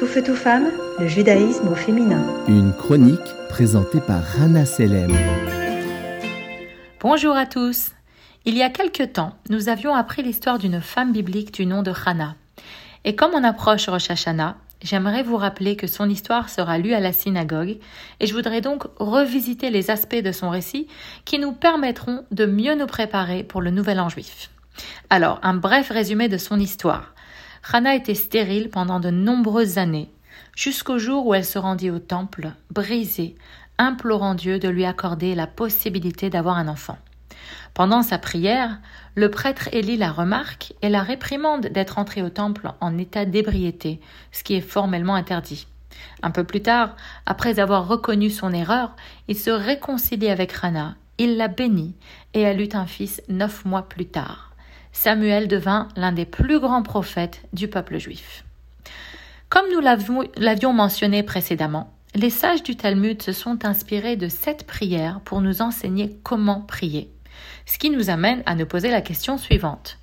Tout feu, tout femme, le judaïsme au féminin. Une chronique présentée par Rana Selem. Bonjour à tous. Il y a quelque temps, nous avions appris l'histoire d'une femme biblique du nom de Hannah. Et comme on approche Rosh Hashanah, j'aimerais vous rappeler que son histoire sera lue à la synagogue, et je voudrais donc revisiter les aspects de son récit qui nous permettront de mieux nous préparer pour le nouvel an juif. Alors, un bref résumé de son histoire. Hannah était stérile pendant de nombreuses années, jusqu'au jour où elle se rendit au temple, brisée, implorant Dieu de lui accorder la possibilité d'avoir un enfant. Pendant sa prière, le prêtre Élie la remarque et la réprimande d'être entrée au temple en état d'ébriété, ce qui est formellement interdit. Un peu plus tard, après avoir reconnu son erreur, il se réconcilie avec Hannah, il la bénit, et elle eut un fils neuf mois plus tard. Samuel devint l'un des plus grands prophètes du peuple juif. Comme nous l'avions mentionné précédemment, les sages du Talmud se sont inspirés de cette prière pour nous enseigner comment prier. Ce qui nous amène à nous poser la question suivante.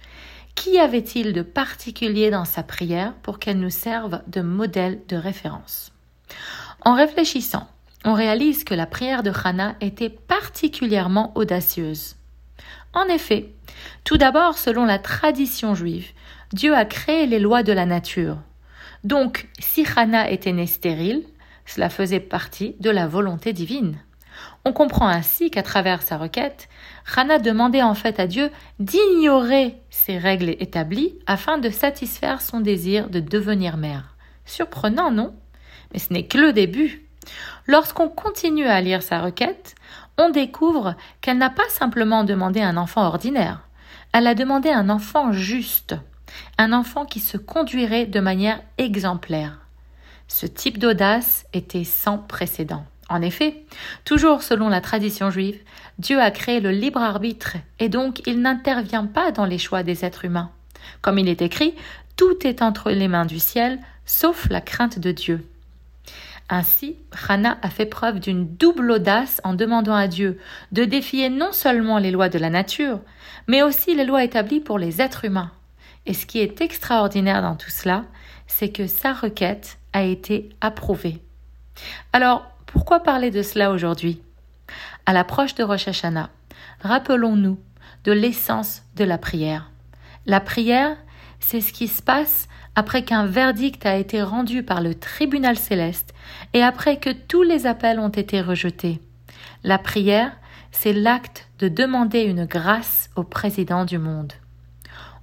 Qu'y avait-il de particulier dans sa prière pour qu'elle nous serve de modèle de référence? En réfléchissant, on réalise que la prière de Hannah était particulièrement audacieuse. En effet, tout d'abord, selon la tradition juive, Dieu a créé les lois de la nature. Donc, si Hannah était née stérile, cela faisait partie de la volonté divine. On comprend ainsi qu'à travers sa requête, Hannah demandait en fait à Dieu d'ignorer ces règles établies afin de satisfaire son désir de devenir mère. Surprenant, non? Mais ce n'est que le début. Lorsqu'on continue à lire sa requête, on découvre qu'elle n'a pas simplement demandé un enfant ordinaire, elle a demandé un enfant juste, un enfant qui se conduirait de manière exemplaire. Ce type d'audace était sans précédent. En effet, toujours selon la tradition juive, Dieu a créé le libre arbitre et donc il n'intervient pas dans les choix des êtres humains. Comme il est écrit, tout est entre les mains du ciel, sauf la crainte de Dieu. Ainsi, Hannah a fait preuve d'une double audace en demandant à Dieu de défier non seulement les lois de la nature, mais aussi les lois établies pour les êtres humains. Et ce qui est extraordinaire dans tout cela, c'est que sa requête a été approuvée. Alors, pourquoi parler de cela aujourd'hui? À l'approche de Rosh Hashanah, rappelons-nous de l'essence de la prière. La prière, c'est ce qui se passe après qu'un verdict a été rendu par le tribunal céleste et après que tous les appels ont été rejetés. La prière, c'est l'acte de demander une grâce au président du monde.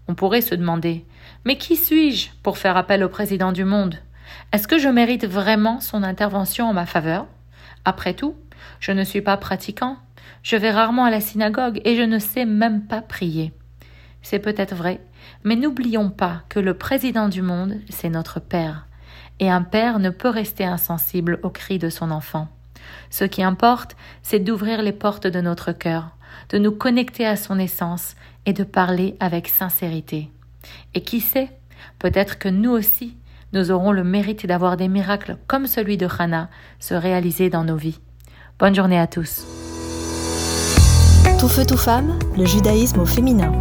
On pourrait se demander Mais qui suis-je pour faire appel au président du monde? Est-ce que je mérite vraiment son intervention en ma faveur? Après tout, je ne suis pas pratiquant, je vais rarement à la synagogue et je ne sais même pas prier. C'est peut-être vrai, mais n'oublions pas que le président du monde, c'est notre Père, et un père ne peut rester insensible aux cris de son enfant. Ce qui importe, c'est d'ouvrir les portes de notre cœur, de nous connecter à son essence et de parler avec sincérité. Et qui sait, peut-être que nous aussi, nous aurons le mérite d'avoir des miracles comme celui de Hannah se réaliser dans nos vies. Bonne journée à tous. Tout feu, tout femme, le judaïsme au féminin.